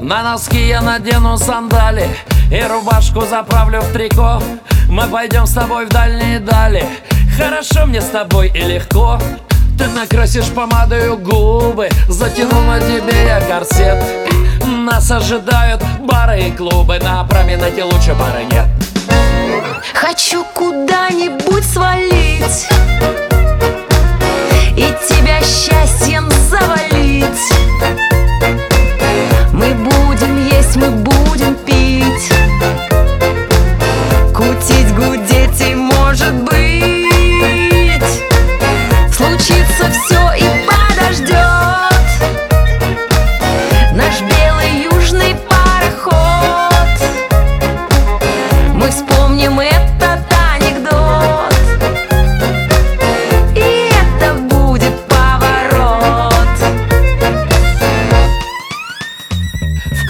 На носки я надену сандали И рубашку заправлю в трико. Мы пойдем с тобой в дальние дали. Хорошо мне с тобой и легко. Ты накрасишь помадою губы. Затяну на тебе я корсет. Нас ожидают бары и клубы. На променаде лучше бары нет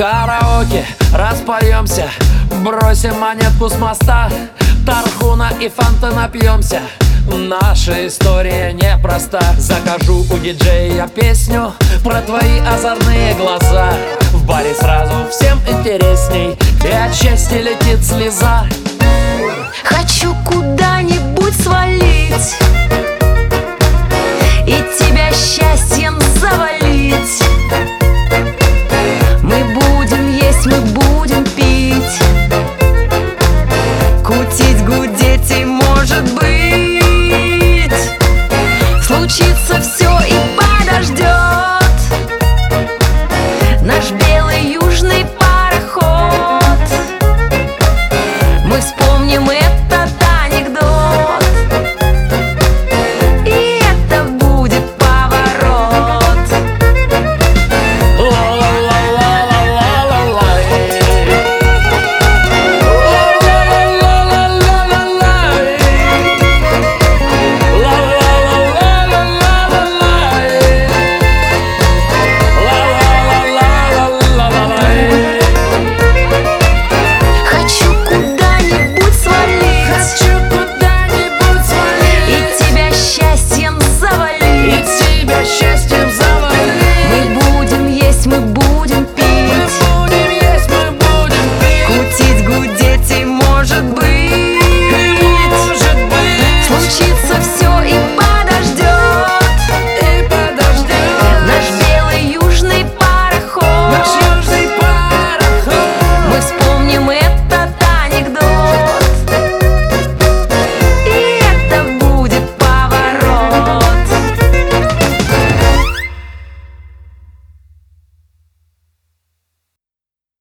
караоке распоемся Бросим монетку с моста Тархуна и фанта напьемся. Наша история непроста. Закажу у диджея песню Про твои озорные глаза. В баре сразу всем интересней И от счастья летит слеза. Хочу куда-нибудь свалить